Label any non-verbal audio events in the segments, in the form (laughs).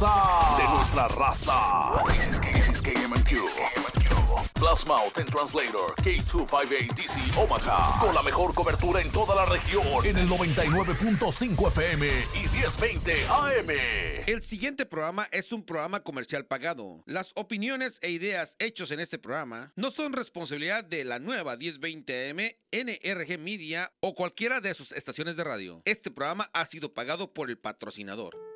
raza. De nuestra raza. This is KMQ. Plus Mountain Translator K258DC Omaha. Con la mejor cobertura en toda la región. En el 99.5 FM y 1020 AM. El siguiente programa es un programa comercial pagado. Las opiniones e ideas hechos en este programa no son responsabilidad de la nueva 1020 AM, NRG Media o cualquiera de sus estaciones de radio. Este programa ha sido pagado por el patrocinador.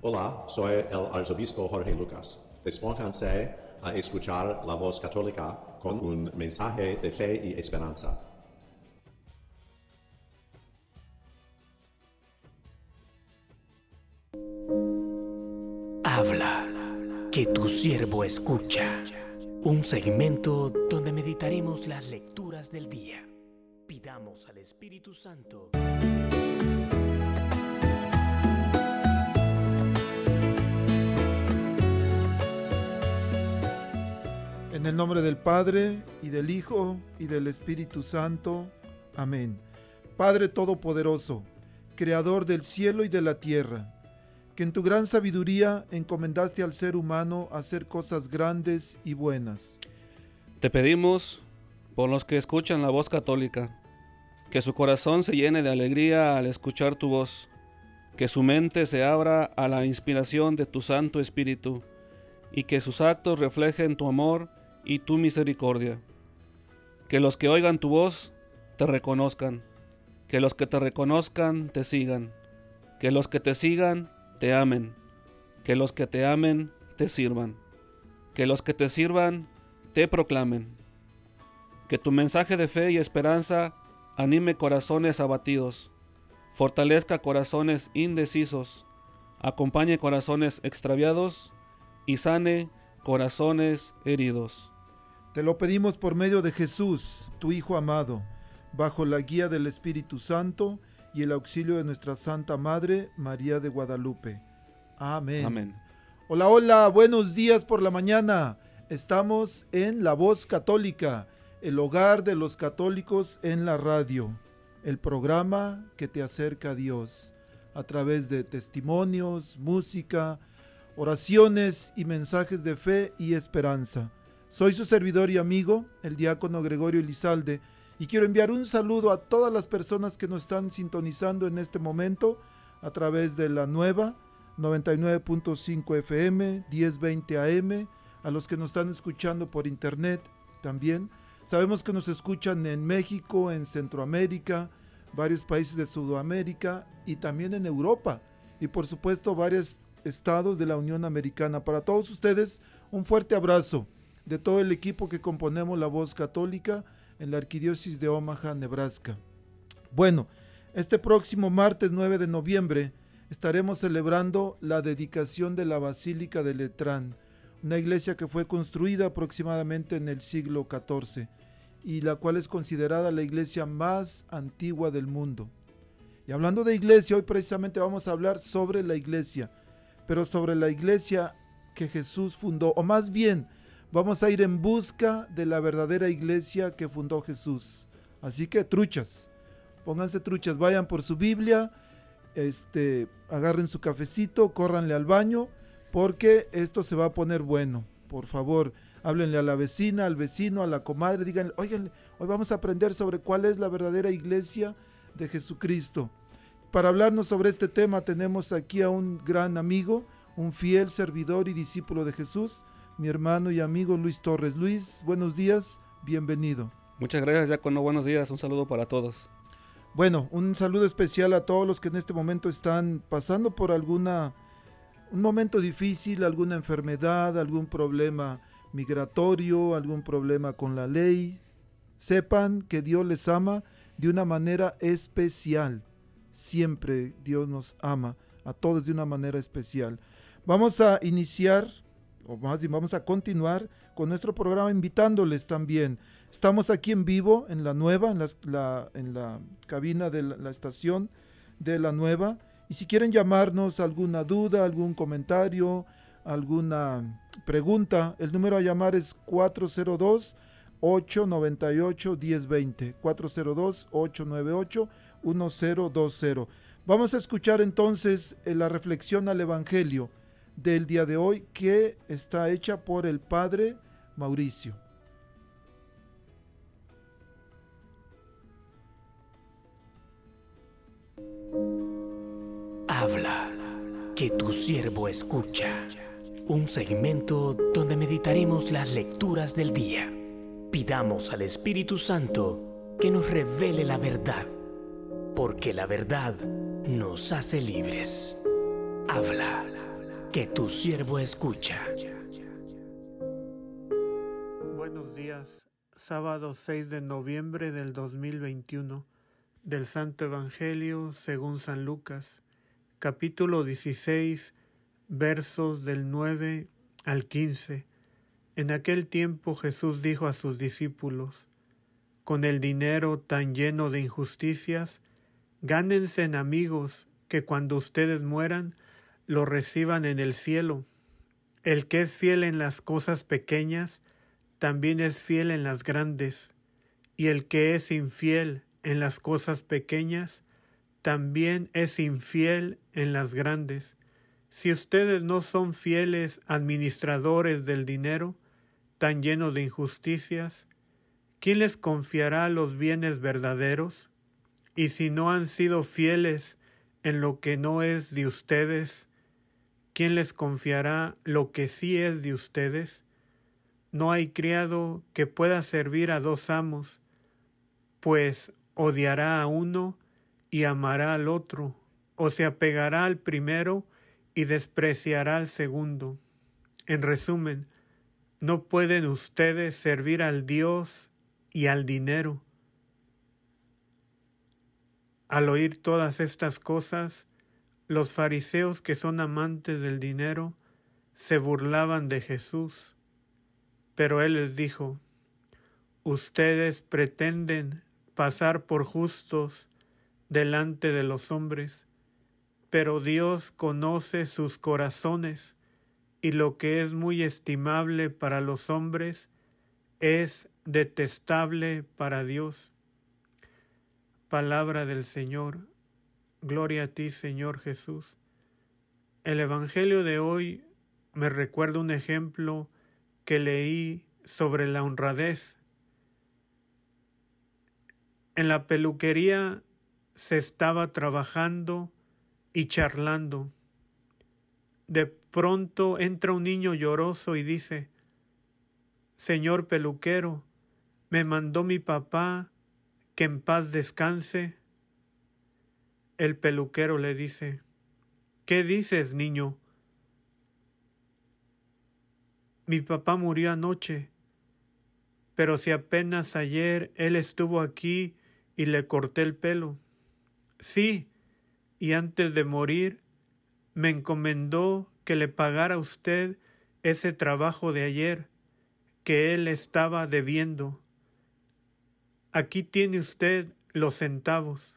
Hola, soy el arzobispo Jorge Lucas. Despónganse a escuchar la voz católica con un mensaje de fe y esperanza. Habla, que tu siervo escucha. Un segmento donde meditaremos las lecturas del día. Pidamos al Espíritu Santo. En el nombre del Padre, y del Hijo, y del Espíritu Santo. Amén. Padre Todopoderoso, Creador del cielo y de la tierra, que en tu gran sabiduría encomendaste al ser humano hacer cosas grandes y buenas. Te pedimos, por los que escuchan la voz católica, que su corazón se llene de alegría al escuchar tu voz, que su mente se abra a la inspiración de tu Santo Espíritu, y que sus actos reflejen tu amor y tu misericordia. Que los que oigan tu voz te reconozcan, que los que te reconozcan te sigan, que los que te sigan te amen, que los que te amen te sirvan, que los que te sirvan te proclamen. Que tu mensaje de fe y esperanza anime corazones abatidos, fortalezca corazones indecisos, acompañe corazones extraviados y sane corazones heridos. Te lo pedimos por medio de Jesús, tu Hijo amado, bajo la guía del Espíritu Santo y el auxilio de nuestra Santa Madre, María de Guadalupe. Amén. Amén. Hola, hola, buenos días por la mañana. Estamos en La Voz Católica, el hogar de los católicos en la radio, el programa que te acerca a Dios a través de testimonios, música, oraciones y mensajes de fe y esperanza. Soy su servidor y amigo, el diácono Gregorio Elizalde, y quiero enviar un saludo a todas las personas que nos están sintonizando en este momento a través de la nueva 99.5 FM, 1020 AM, a los que nos están escuchando por internet también. Sabemos que nos escuchan en México, en Centroamérica, varios países de Sudamérica y también en Europa. Y por supuesto varios estados de la Unión Americana. Para todos ustedes, un fuerte abrazo de todo el equipo que componemos la voz católica en la Arquidiócesis de Omaha, Nebraska. Bueno, este próximo martes 9 de noviembre estaremos celebrando la dedicación de la Basílica de Letrán, una iglesia que fue construida aproximadamente en el siglo XIV y la cual es considerada la iglesia más antigua del mundo. Y hablando de iglesia, hoy precisamente vamos a hablar sobre la iglesia, pero sobre la iglesia que Jesús fundó, o más bien vamos a ir en busca de la verdadera iglesia que fundó Jesús. Así que truchas, pónganse truchas, vayan por su Biblia, este, agarren su cafecito, córranle al baño, porque esto se va a poner bueno. Por favor, háblenle a la vecina, al vecino, a la comadre, díganle, oigan, hoy vamos a aprender sobre cuál es la verdadera iglesia de Jesucristo. Para hablarnos sobre este tema tenemos aquí a un gran amigo, un fiel servidor y discípulo de Jesús, mi hermano y amigo Luis Torres. Luis, buenos días, bienvenido. Muchas gracias, Diácono. Buenos días. Un saludo para todos. Bueno, un saludo especial a todos los que en este momento están pasando por alguna un momento difícil, alguna enfermedad, algún problema migratorio, algún problema con la ley. Sepan que Dios les ama de una manera especial. Siempre Dios nos ama a todos de una manera especial. Vamos a iniciar, o más bien vamos a continuar con nuestro programa invitándoles también. Estamos aquí en vivo en la nueva, en la, en la cabina de la, la estación de la nueva. Y si quieren llamarnos alguna duda, algún comentario, alguna pregunta, el número a llamar es 402 898 1020. 402 898 1020. Vamos a escuchar entonces eh, la reflexión al Evangelio del día de hoy que está hecha por el Padre Mauricio. Habla, que tu siervo escucha. Un segmento donde meditaremos las lecturas del día. Pidamos al Espíritu Santo que nos revele la verdad, porque la verdad nos hace libres. Habla, que tu siervo escucha. Buenos días, sábado 6 de noviembre del 2021, del Santo Evangelio según San Lucas, capítulo 16, versos del 9 al 15. En aquel tiempo Jesús dijo a sus discípulos, Con el dinero tan lleno de injusticias, gánense en amigos que cuando ustedes mueran lo reciban en el cielo. El que es fiel en las cosas pequeñas, también es fiel en las grandes, y el que es infiel en las cosas pequeñas, también es infiel en las grandes. Si ustedes no son fieles administradores del dinero, tan lleno de injusticias, ¿quién les confiará los bienes verdaderos? Y si no han sido fieles en lo que no es de ustedes, ¿quién les confiará lo que sí es de ustedes? No hay criado que pueda servir a dos amos, pues odiará a uno y amará al otro, o se apegará al primero y despreciará al segundo. En resumen, no pueden ustedes servir al Dios y al dinero. Al oír todas estas cosas, los fariseos que son amantes del dinero se burlaban de Jesús. Pero él les dijo, Ustedes pretenden pasar por justos delante de los hombres, pero Dios conoce sus corazones, y lo que es muy estimable para los hombres es detestable para Dios. Palabra del Señor. Gloria a ti, Señor Jesús. El Evangelio de hoy me recuerda un ejemplo que leí sobre la honradez. En la peluquería se estaba trabajando y charlando. De pronto entra un niño lloroso y dice, Señor peluquero, me mandó mi papá que en paz descanse. El peluquero le dice, ¿qué dices, niño? Mi papá murió anoche, pero si apenas ayer él estuvo aquí y le corté el pelo. Sí, y antes de morir me encomendó que le pagara a usted ese trabajo de ayer que él estaba debiendo. Aquí tiene usted los centavos.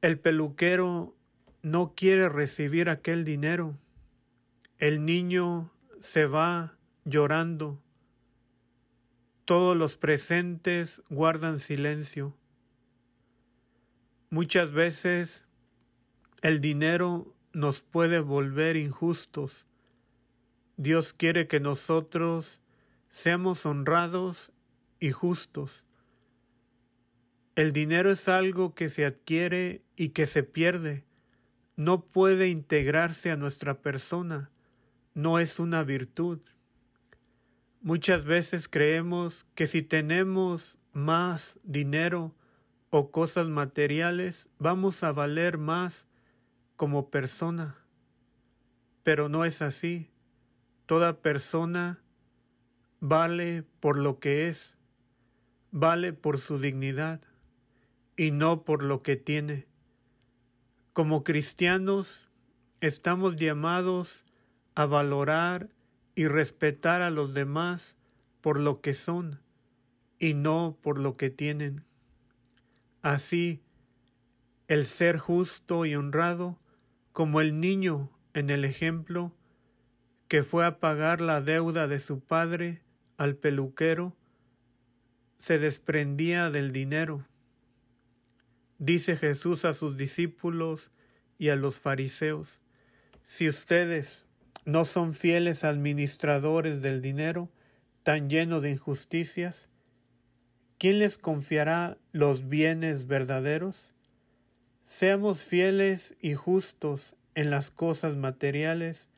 El peluquero no quiere recibir aquel dinero. El niño se va llorando. Todos los presentes guardan silencio. Muchas veces el dinero nos puede volver injustos. Dios quiere que nosotros seamos honrados y justos. El dinero es algo que se adquiere y que se pierde. No puede integrarse a nuestra persona. No es una virtud. Muchas veces creemos que si tenemos más dinero o cosas materiales, vamos a valer más como persona. Pero no es así. Toda persona vale por lo que es, vale por su dignidad y no por lo que tiene. Como cristianos estamos llamados a valorar y respetar a los demás por lo que son y no por lo que tienen. Así, el ser justo y honrado, como el niño en el ejemplo, que fue a pagar la deuda de su padre al peluquero, se desprendía del dinero. Dice Jesús a sus discípulos y a los fariseos, si ustedes no son fieles administradores del dinero, tan lleno de injusticias, ¿quién les confiará los bienes verdaderos? Seamos fieles y justos en las cosas materiales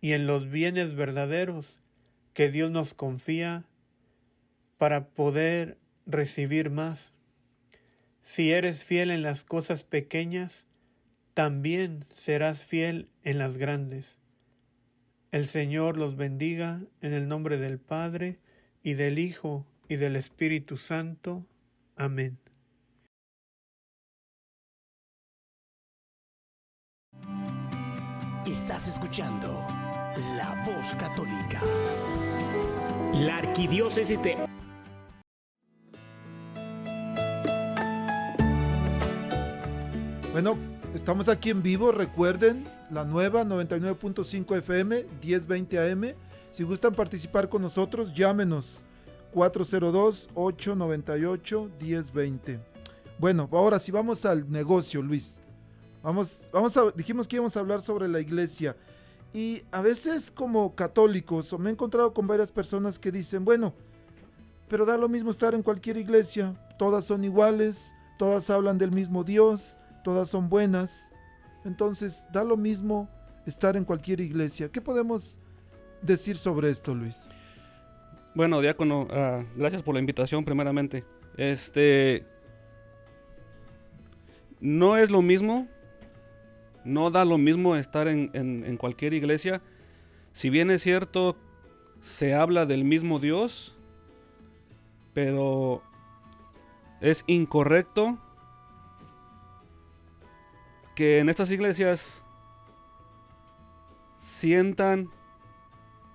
y en los bienes verdaderos que Dios nos confía para poder recibir más. Si eres fiel en las cosas pequeñas, también serás fiel en las grandes. El Señor los bendiga en el nombre del Padre y del Hijo y del Espíritu Santo. Amén. Estás escuchando La Voz Católica. La Arquidiócesis de Bueno, estamos aquí en vivo, recuerden, la nueva 99.5 FM, 1020 AM. Si gustan participar con nosotros, llámenos 402-898-1020. Bueno, ahora sí vamos al negocio, Luis. Vamos, vamos a, dijimos que íbamos a hablar sobre la iglesia. Y a veces como católicos, me he encontrado con varias personas que dicen, bueno, pero da lo mismo estar en cualquier iglesia, todas son iguales, todas hablan del mismo Dios, todas son buenas, entonces da lo mismo estar en cualquier iglesia. ¿Qué podemos decir sobre esto, Luis? Bueno, diácono, ah, gracias por la invitación primeramente. Este no es lo mismo, no da lo mismo estar en, en cualquier iglesia. Si bien es cierto, se habla del mismo Dios, pero es incorrecto que en estas iglesias sientan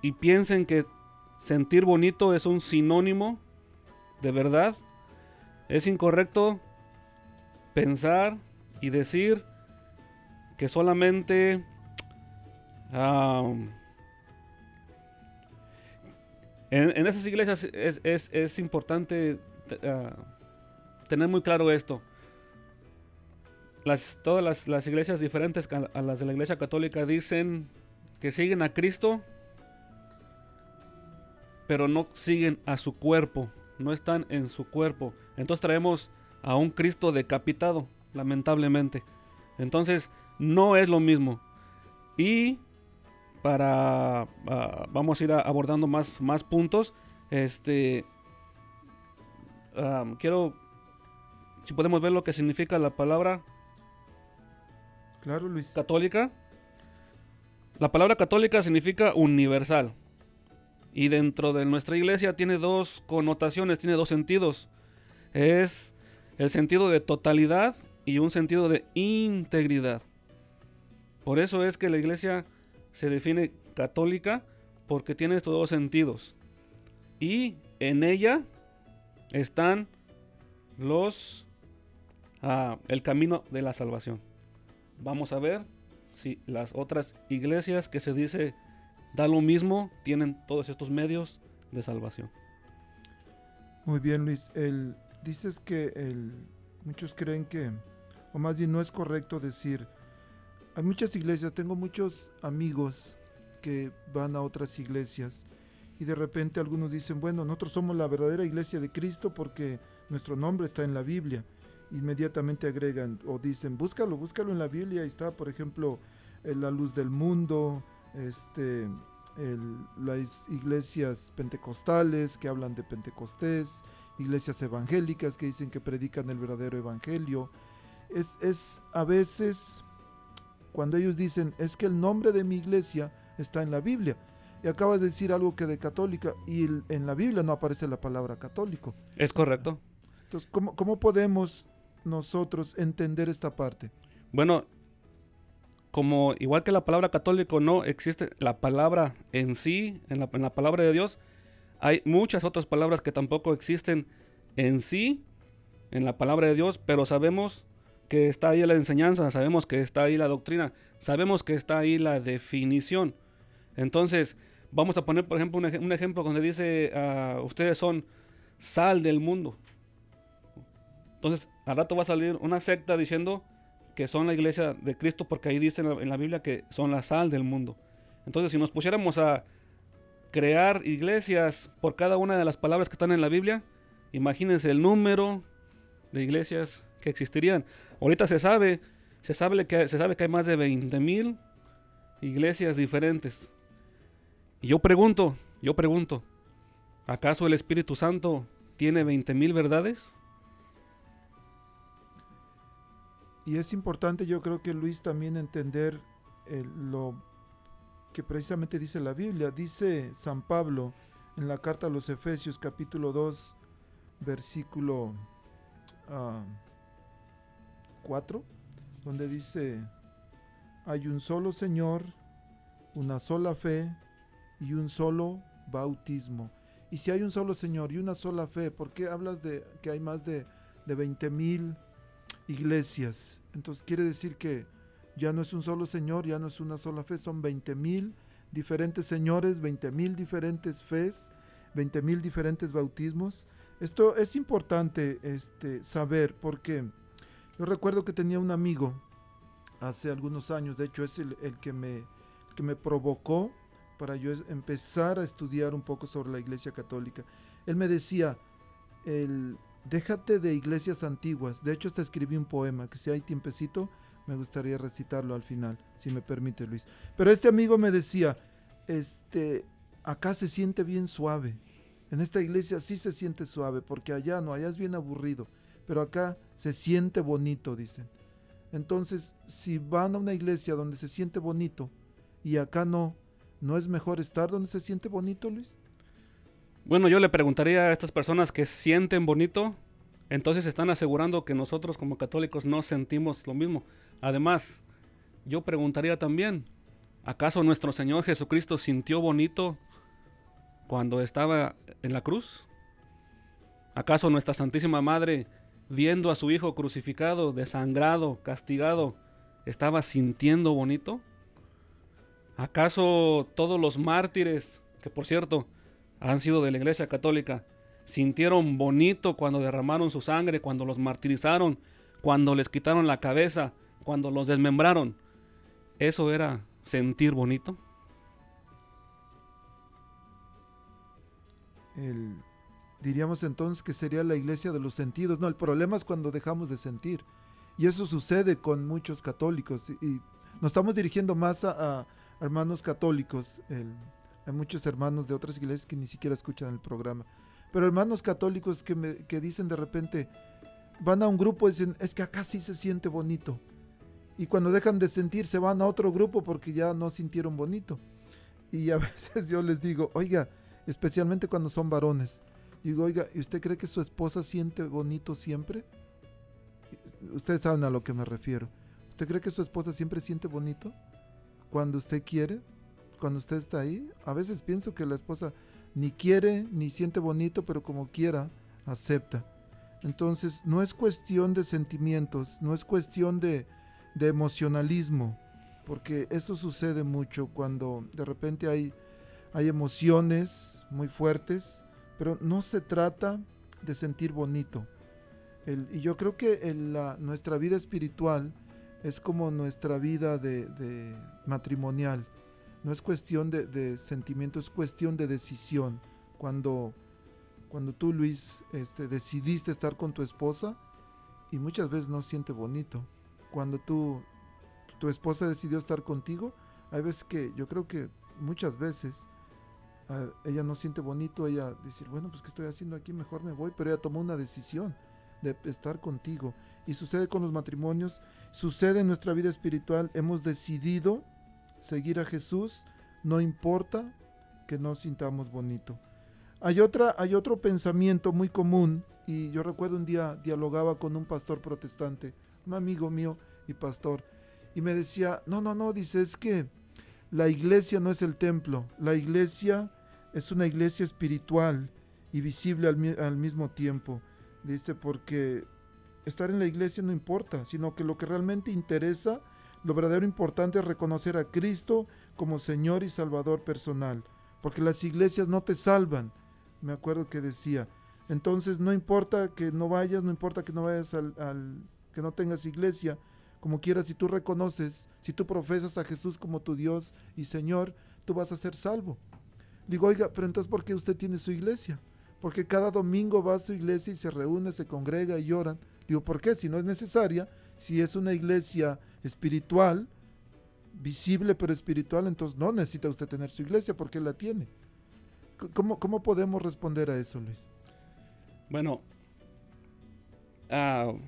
y piensen que sentir bonito es un sinónimo de verdad. Es incorrecto pensar y decir que solamente en, esas iglesias es, importante ah, tener muy claro esto. Las, todas las, iglesias diferentes a, las de la iglesia católica dicen que siguen a Cristo, pero no siguen a su cuerpo, no están en su cuerpo. Entonces traemos a un Cristo decapitado, lamentablemente. Entonces no es lo mismo. Y para ah, vamos a ir abordando más, más puntos. Este quiero si podemos ver lo que significa la palabra Claro, Luis. Católica. La palabra católica significa universal. Y dentro de nuestra iglesia tiene dos connotaciones, tiene dos sentidos. Es el sentido de totalidad y un sentido de integridad. Por eso es que la iglesia se define católica porque tiene estos dos sentidos. Y en ella están los ah, el camino de la salvación. Vamos a ver si las otras iglesias que se dice da lo mismo tienen todos estos medios de salvación. Muy bien, Luis. El, dices que muchos creen que, o más bien no es correcto decir, hay muchas iglesias, tengo muchos amigos que van a otras iglesias y de repente algunos dicen, bueno, nosotros somos la verdadera iglesia de Cristo porque nuestro nombre está en la Biblia. Inmediatamente agregan o dicen, búscalo, búscalo en la Biblia, ahí está, por ejemplo, la luz del mundo, este, las iglesias pentecostales que hablan de Pentecostés, iglesias evangélicas que dicen que predican el verdadero evangelio. Es, es a veces cuando ellos dicen, es que el nombre de mi iglesia está en la Biblia. Y acabas de decir algo que de católica y en la Biblia no aparece la palabra católico. Es correcto. Entonces, ¿cómo, cómo podemos nosotros entender esta parte? Bueno, como igual que la palabra católico no existe la palabra en sí, en la, palabra de Dios, hay muchas otras palabras que tampoco existen en sí, en la palabra de Dios, pero sabemos que está ahí la enseñanza, sabemos que está ahí la doctrina, sabemos que está ahí la definición. Entonces, vamos a poner, por ejemplo, un, ejemplo donde dice, uh, ustedes son sal del mundo. Entonces, al rato va a salir una secta diciendo que son la iglesia de Cristo porque ahí dice en la, Biblia que son la sal del mundo. Entonces, si nos pusiéramos a crear iglesias por cada una de las palabras que están en la Biblia, imagínense el número de iglesias que existirían. Ahorita se sabe, se sabe que, se sabe que hay más de 20 mil iglesias diferentes. Y yo pregunto, yo pregunto, ¿acaso el Espíritu Santo tiene 20 mil verdades? Y es importante, yo creo que Luis también entender lo que precisamente dice la Biblia. Dice San Pablo en la carta a los Efesios capítulo 2, versículo 4, ah, donde dice, hay un solo Señor, una sola fe y un solo bautismo. Y si hay un solo Señor y una sola fe, ¿por qué hablas de que hay más de, de 20 mil iglesias. Entonces quiere decir que ya no es un solo Señor, ya no es una sola fe, son 20 mil diferentes señores, 20 mil diferentes fes, 20 mil diferentes bautismos. Esto es importante este, saber porque yo recuerdo que tenía un amigo hace algunos años, de hecho es el, que, me, que me provocó para yo empezar a estudiar un poco sobre la Iglesia Católica. Él me decía, el, Déjate de iglesias antiguas. De hecho, hasta escribí un poema que si hay tiempecito, me gustaría recitarlo al final, si me permite Luis. Pero este amigo me decía, este, acá se siente bien suave. En esta iglesia sí se siente suave, porque allá no, allá es bien aburrido. Pero acá se siente bonito, dicen. Entonces, si van a una iglesia donde se siente bonito y acá no, ¿no es mejor estar donde se siente bonito, Luis? Bueno, yo le preguntaría a estas personas que sienten bonito, entonces están asegurando que nosotros como católicos no sentimos lo mismo. Además, yo preguntaría también, ¿acaso nuestro Señor Jesucristo sintió bonito cuando estaba en la cruz? ¿Acaso nuestra Santísima Madre, viendo a su Hijo crucificado, desangrado, castigado, estaba sintiendo bonito? ¿Acaso todos los mártires, que por cierto, han sido de la Iglesia Católica, sintieron bonito cuando derramaron su sangre, cuando los martirizaron, cuando les quitaron la cabeza, cuando los desmembraron. ¿Eso era sentir bonito? diríamos entonces que sería la iglesia de los sentidos. No, el problema es cuando dejamos de sentir. Y eso sucede con muchos católicos. Y, nos estamos dirigiendo más a, hermanos católicos. Hay muchos hermanos de otras iglesias que ni siquiera escuchan el programa. Pero hermanos católicos que, me, que dicen de repente, van a un grupo y dicen, es que acá sí se siente bonito. Y cuando dejan de sentir, se van a otro grupo porque ya no sintieron bonito. Y a (laughs) veces yo les digo, oiga, especialmente cuando son varones, digo, oiga, ¿y usted cree que su esposa siente bonito siempre? Ustedes saben a lo que me refiero. ¿Usted cree que su esposa siempre siente bonito? Cuando usted quiere, cuando usted está ahí. A veces pienso que la esposa ni quiere ni siente bonito, pero como quiera, acepta. Entonces, no es cuestión de sentimientos, no es cuestión de, de emocionalismo, porque eso sucede mucho cuando de repente hay, hay emociones muy fuertes, pero no se trata de sentir bonito. y yo creo que nuestra vida espiritual es como nuestra vida de matrimonial. No es cuestión de, sentimiento, es cuestión de decisión. Cuando, cuando tú, Luis, este, decidiste estar con tu esposa y muchas veces no siente bonito. Cuando tú, tu esposa decidió estar contigo, hay veces que yo creo que muchas veces ah, ella no siente bonito, ella decir, bueno, pues ¿qué estoy haciendo aquí? Mejor me voy, pero ella tomó una decisión de estar contigo. Y sucede con los matrimonios, sucede en nuestra vida espiritual, hemos decidido seguir a Jesús, no importa que no sintamos bonito. Hay, otra, hay otro pensamiento muy común, y yo recuerdo un día dialogaba con un pastor protestante, un amigo mío y pastor, y me decía, no, no, no, dice, es que la iglesia no es el templo, la iglesia es una iglesia espiritual y visible al, al mismo tiempo. Dice, porque estar en la iglesia no importa, sino que lo que realmente interesa, lo verdadero importante es reconocer a Cristo como Señor y Salvador personal, porque las iglesias no te salvan, me acuerdo que decía. Entonces no importa que no vayas, no importa que no vayas al, que no tengas iglesia, como quieras, si tú reconoces, si tú profesas a Jesús como tu Dios y Señor, tú vas a ser salvo. Digo, oiga, pero entonces ¿por qué usted tiene su iglesia? Porque cada domingo va a su iglesia y se reúne, se congrega y lloran. Digo, ¿por qué? Si no es necesaria, si es una iglesia espiritual, visible pero espiritual, entonces no necesita usted tener su iglesia porque la tiene. ¿Cómo, cómo podemos responder a eso, Luis? Bueno, uh,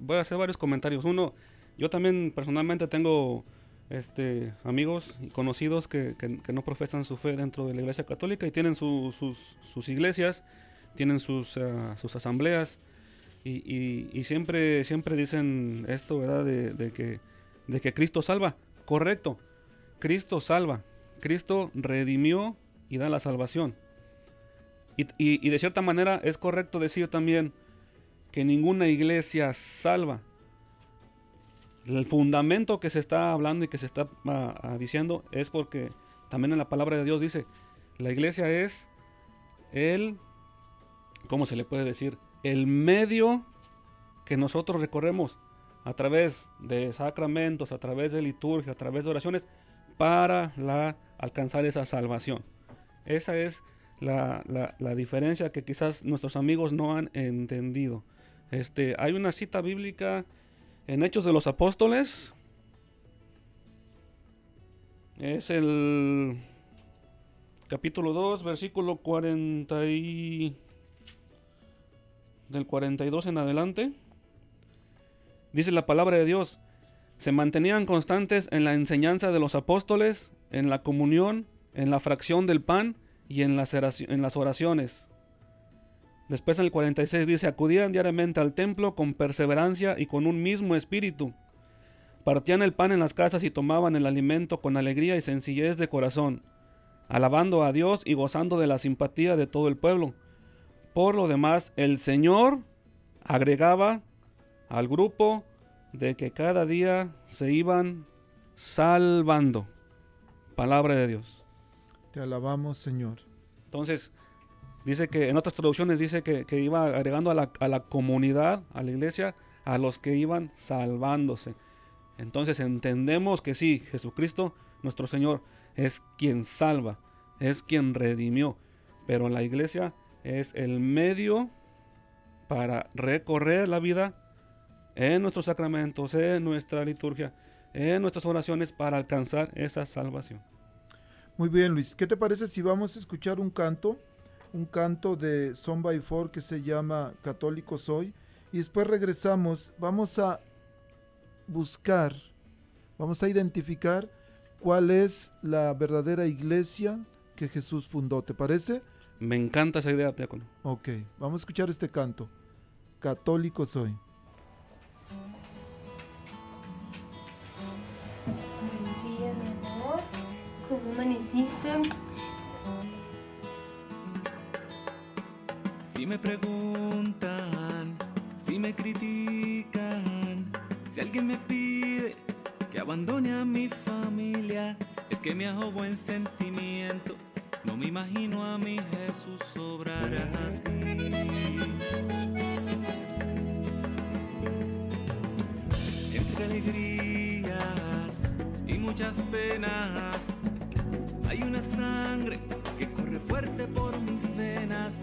voy a hacer varios comentarios. Uno, yo también personalmente tengo este, amigos y conocidos que, no profesan su fe dentro de la iglesia católica y tienen sus, iglesias, tienen sus, sus asambleas y, siempre, dicen esto, ¿verdad? De, que, Cristo salva. Correcto, Cristo salva. Cristo redimió y da la salvación. Y, y, de cierta manera es correcto decir también que ninguna iglesia salva. El fundamento que se está hablando y que se está ah, ah, diciendo es porque también en la palabra de Dios dice, la iglesia es el, ¿cómo se le puede decir? El medio que nosotros recorremos a través de sacramentos, a través de liturgia, a través de oraciones, para alcanzar esa salvación. Esa es la, diferencia que quizás nuestros amigos no han entendido. Este, hay una cita bíblica en Hechos de los Apóstoles. Es el capítulo 2, versículo 40 y del 42 en adelante, dice la palabra de Dios, se mantenían constantes en la enseñanza de los apóstoles, en la comunión, en la fracción del pan y en las, oraciones. Después en el 46 dice, acudían diariamente al templo con perseverancia y con un mismo espíritu. Partían el pan en las casas y tomaban el alimento con alegría y sencillez de corazón, alabando a Dios y gozando de la simpatía de todo el pueblo. Por lo demás, el Señor agregaba al grupo de que cada día se iban salvando. Palabra de Dios. Te alabamos, Señor. Entonces, dice que en otras traducciones dice que, iba agregando a la, a la, comunidad, a la iglesia, a los que iban salvándose. Entonces entendemos que sí, Jesucristo, nuestro Señor, es quien salva, es quien redimió. Pero la iglesia es el medio para recorrer la vida en nuestros sacramentos, en nuestra liturgia, en nuestras oraciones para alcanzar esa salvación. Muy bien, Luis. ¿Qué te parece si vamos a escuchar un canto? Un canto de Son by Four que se llama Católico Soy. Y después regresamos. Vamos a buscar, vamos a identificar cuál es la verdadera iglesia que Jesús fundó. ¿Te parece? Me encanta esa idea, Diácono. Ok, vamos a escuchar este canto. Católico soy. Buenos días, mi amor. ¿Cómo amaneciste? Si me preguntan, si me critican, si alguien me pide que abandone a mi familia, es que me hago buen sentimiento no me imagino a mi Jesús obrar así. Entre alegrías y muchas penas, hay una sangre que corre fuerte por mis venas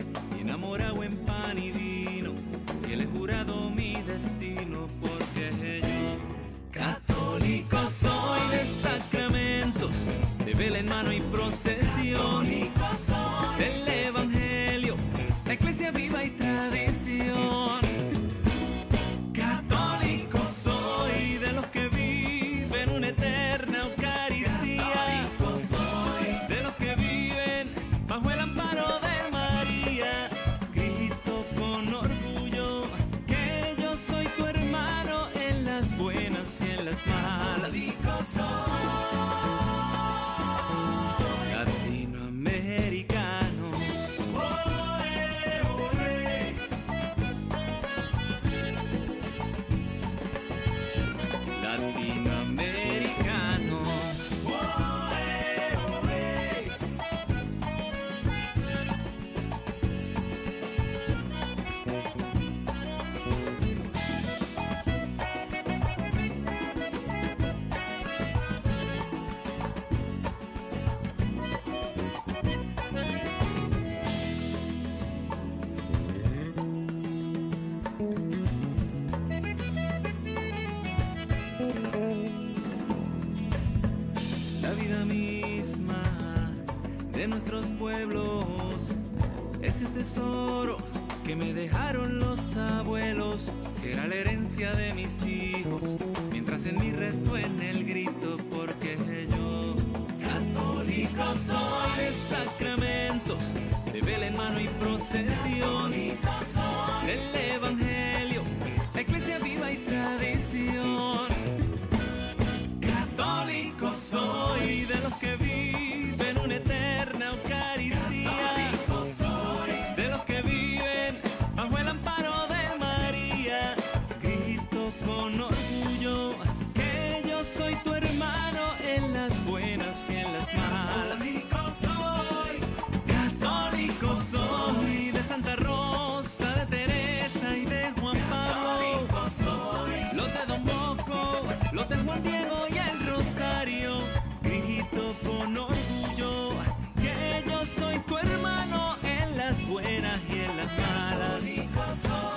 soul.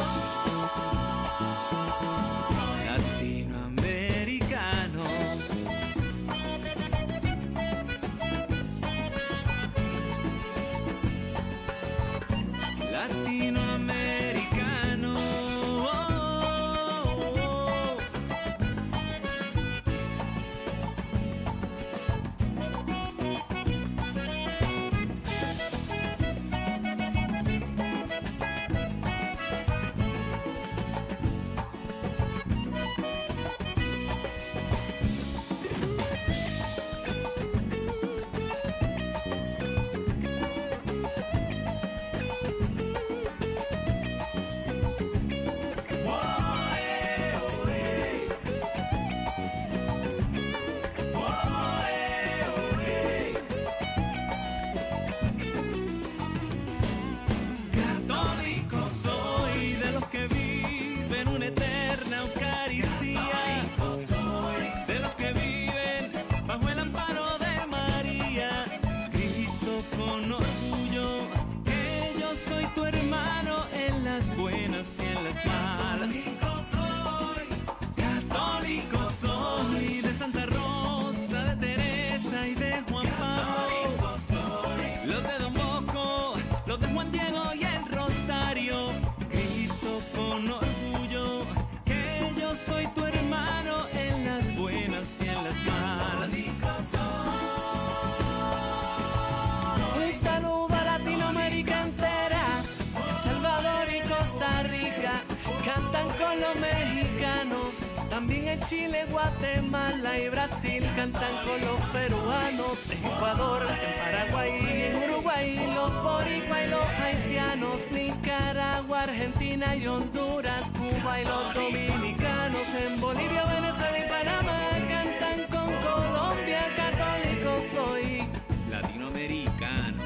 Chile, Guatemala y Brasil cantan con los peruanos, en Ecuador, en Paraguay y en Uruguay, los boricuas y los haitianos, Nicaragua, Argentina y Honduras, Cuba y los dominicanos, en Bolivia, Venezuela y Panamá cantan con Colombia, católico soy latinoamericano.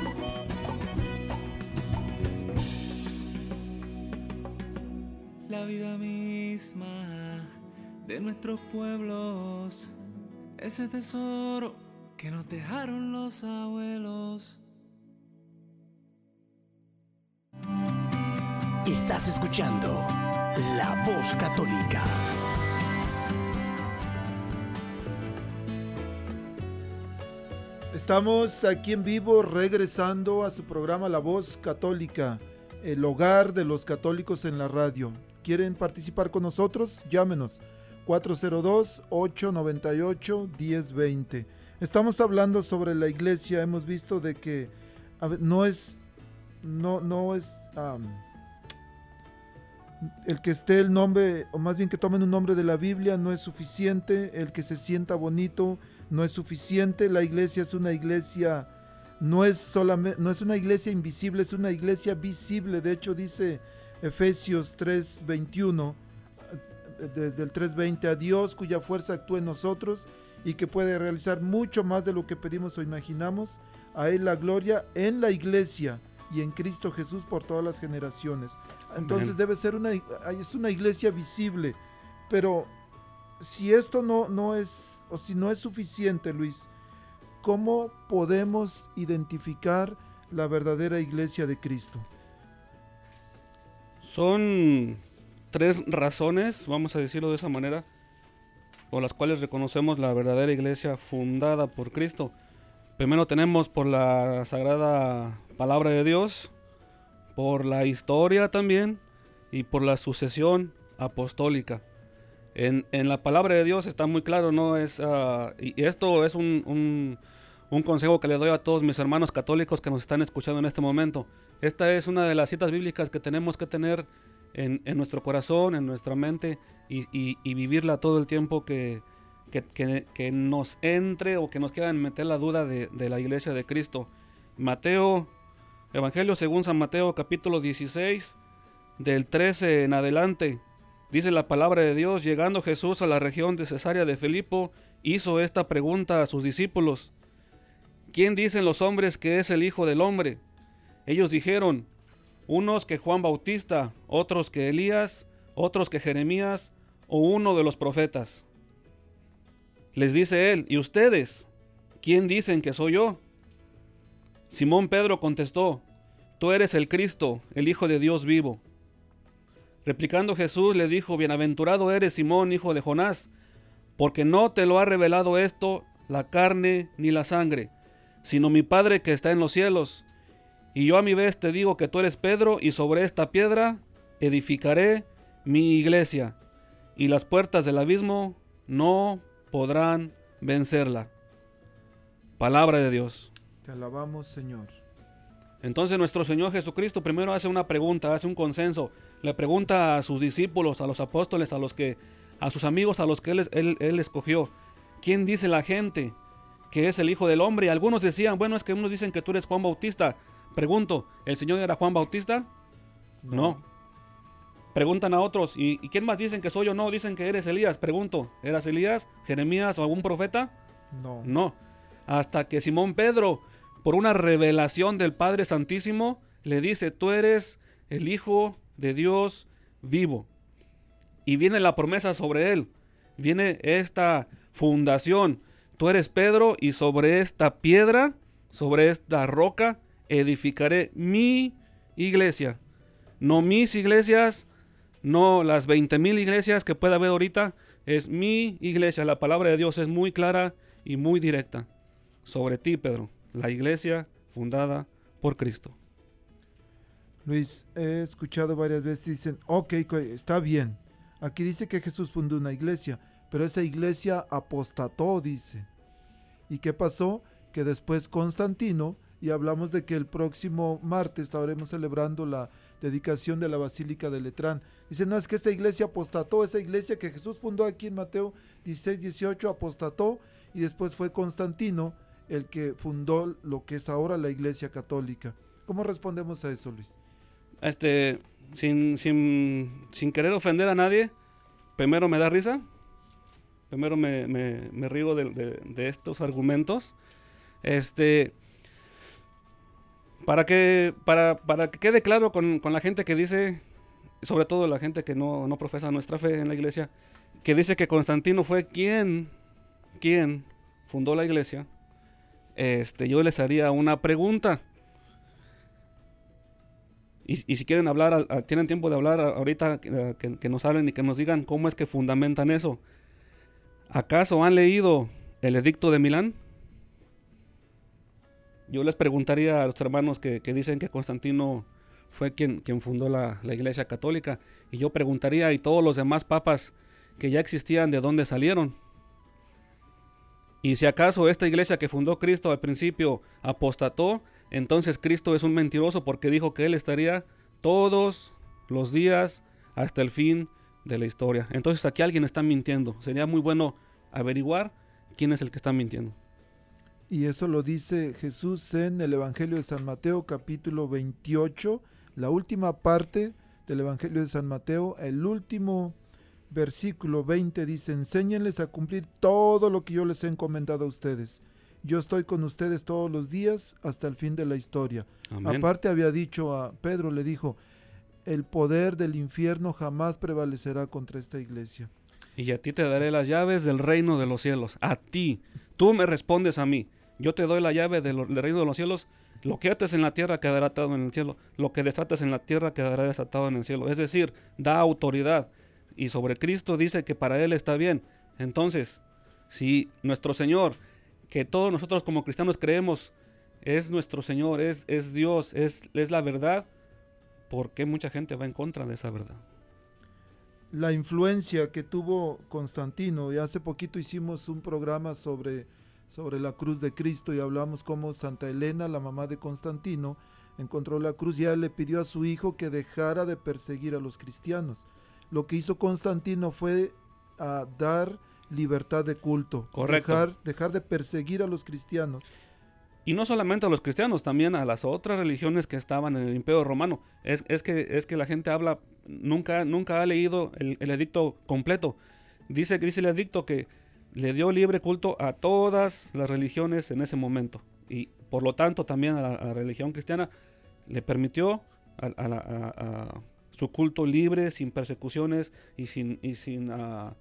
La vida misma de nuestros pueblos, ese tesoro que nos dejaron los abuelos. Estás escuchando La Voz Católica. Estamos aquí en vivo regresando a su programa La Voz Católica, el hogar de los católicos en la radio. ¿Quieren participar con nosotros? Llámenos 402-898-1020. Estamos hablando sobre la iglesia, hemos visto de que no es, no, no es el que esté el nombre, o más bien que tomen un nombre de la Biblia, no es suficiente, el que se sienta bonito no es suficiente, la iglesia es una iglesia, no es, solamente, no es una iglesia invisible, es una iglesia visible, de hecho dice Efesios 3:21, desde el 3:20, a Dios cuya fuerza actúa en nosotros y que puede realizar mucho más de lo que pedimos o imaginamos, a Él la gloria en la iglesia y en Cristo Jesús por todas las generaciones. Entonces debe ser una, es una iglesia visible, pero si esto no, no es, o si no es suficiente, Luis, ¿cómo podemos identificar la verdadera iglesia de Cristo? Son tres razones, vamos a decirlo de esa manera, por las cuales reconocemos la verdadera iglesia fundada por Cristo. Primero tenemos por la sagrada palabra de Dios, por la historia también y por la sucesión apostólica. En, la palabra de Dios está muy claro, ¿no? Es, ah, y esto es un, consejo que le doy a todos mis hermanos católicos que nos están escuchando en este momento. Esta es una de las citas bíblicas que tenemos que tener en, nuestro corazón, en nuestra mente y, vivirla todo el tiempo que, que, nos entre o que nos quieran meter la duda de, la iglesia de Cristo. Mateo, Evangelio según San Mateo capítulo 16, del 13 en adelante. Dice la palabra de Dios, llegando Jesús a la región de Cesarea de Filipo, hizo esta pregunta a sus discípulos. ¿Quién dicen los hombres que es el Hijo del Hombre? Ellos dijeron, unos que Juan Bautista, otros que Elías, otros que Jeremías o uno de los profetas. Les dice él, ¿y ustedes? ¿Quién dicen que soy yo? Simón Pedro contestó, Tú eres el Cristo, el Hijo de Dios vivo. Replicando Jesús le dijo, Bienaventurado eres Simón, hijo de Jonás, porque no te lo ha revelado esto la carne ni la sangre, sino mi Padre que está en los cielos. Y yo a mi vez te digo que tú eres Pedro, y sobre esta piedra edificaré mi iglesia, y las puertas del abismo no podrán vencerla. Palabra de Dios. Te alabamos, Señor. Entonces nuestro Señor Jesucristo primero hace una pregunta, hace un consenso, le pregunta a sus discípulos, a los apóstoles, a los que, a sus amigos, a los que él, él, escogió, ¿quién dice la gente que es el Hijo del Hombre? Y algunos decían, bueno, es que unos dicen que tú eres Juan Bautista. Pregunto, ¿el Señor era Juan Bautista? No. Preguntan a otros, ¿y, ¿y quién más dicen que soy yo? No, dicen que eres Elías. Pregunto, ¿eras Elías, Jeremías o algún profeta? No. No. Hasta que Simón Pedro por una revelación del Padre Santísimo, le dice, tú eres el Hijo de Dios vivo. Y viene la promesa sobre él, viene esta fundación. Tú eres Pedro y sobre esta piedra, sobre esta roca, edificaré mi iglesia. No mis iglesias, no las 20 mil iglesias que pueda haber ahorita, es mi iglesia. La palabra de Dios es muy clara y muy directa sobre ti, Pedro la iglesia fundada por Cristo. Luis, he escuchado varias veces, dicen, ok, está bien. Aquí dice que Jesús fundó una iglesia, pero esa iglesia apostató, dice. ¿Y qué pasó? Que después Constantino, y hablamos de que el próximo martes estaremos celebrando la dedicación de la Basílica de Letrán. Dice, no, es que esa iglesia apostató, esa iglesia que Jesús fundó aquí en Mateo 16, 18, apostató, y después fue Constantino el que fundó lo que es ahora la Iglesia Católica. ¿Cómo respondemos a eso, Luis? Este, sin, sin, sin querer ofender a nadie, primero me da risa, primero me, me, río de, estos argumentos. Este, para que, para, para que quede claro con, con, la gente que dice, sobre todo la gente que no, no profesa nuestra fe en la iglesia, que dice que Constantino fue quien, quien fundó la iglesia este, yo les haría una pregunta. Y, y si quieren hablar, tienen tiempo de hablar ahorita, que, que nos hablen y que nos digan cómo es que fundamentan eso. ¿Acaso han leído el edicto de Milán? Yo les preguntaría a los hermanos que, dicen que Constantino fue quien, quien fundó la, la Iglesia Católica. Y yo preguntaría, ¿y todos los demás papas que ya existían, de dónde salieron? Y si acaso esta iglesia que fundó Cristo al principio apostató, entonces Cristo es un mentiroso porque dijo que Él estaría todos los días hasta el fin de la historia. Entonces aquí alguien está mintiendo. Sería muy bueno averiguar quién es el que está mintiendo. Y eso lo dice Jesús en el Evangelio de San Mateo capítulo 28, la última parte del Evangelio de San Mateo, el último versículo 20 dice, enséñenles a cumplir todo lo que yo les he encomendado a ustedes. Yo estoy con ustedes todos los días hasta el fin de la historia. Amén. Aparte había dicho a Pedro, le dijo, el poder del infierno jamás prevalecerá contra esta iglesia. Y a ti te daré las llaves del reino de los cielos. A ti. Tú me respondes a mí. Yo te doy la llave del reino de los cielos. Lo que ates en la tierra quedará atado en el cielo. Lo que desates en la tierra quedará desatado en el cielo. Es decir, da autoridad. Y sobre Cristo dice que para Él está bien. Entonces, si nuestro Señor, que todos nosotros como cristianos creemos, es nuestro Señor, es, es Dios, es, es la verdad, ¿por qué mucha gente va en contra de esa verdad? la influencia que tuvo Constantino. Y hace poquito hicimos un programa sobre, sobre la cruz de Cristo y hablamos cómo Santa Elena, la mamá de Constantino, encontró la cruz y ella le pidió a su hijo que dejara de perseguir a los cristianos. Lo que hizo Constantino fue a dar libertad de culto, Correcto. Dejar, dejar de perseguir a los cristianos. Y no solamente a los cristianos, también a las otras religiones que estaban en el Imperio Romano. Es, es que, es que la gente habla, nunca, nunca ha leído el, el edicto completo. Dice, dice el edicto que le dio libre culto a todas las religiones en ese momento. Y por lo tanto también a la, religión cristiana le permitió a, su culto libre, sin persecuciones y sin, y sin ah,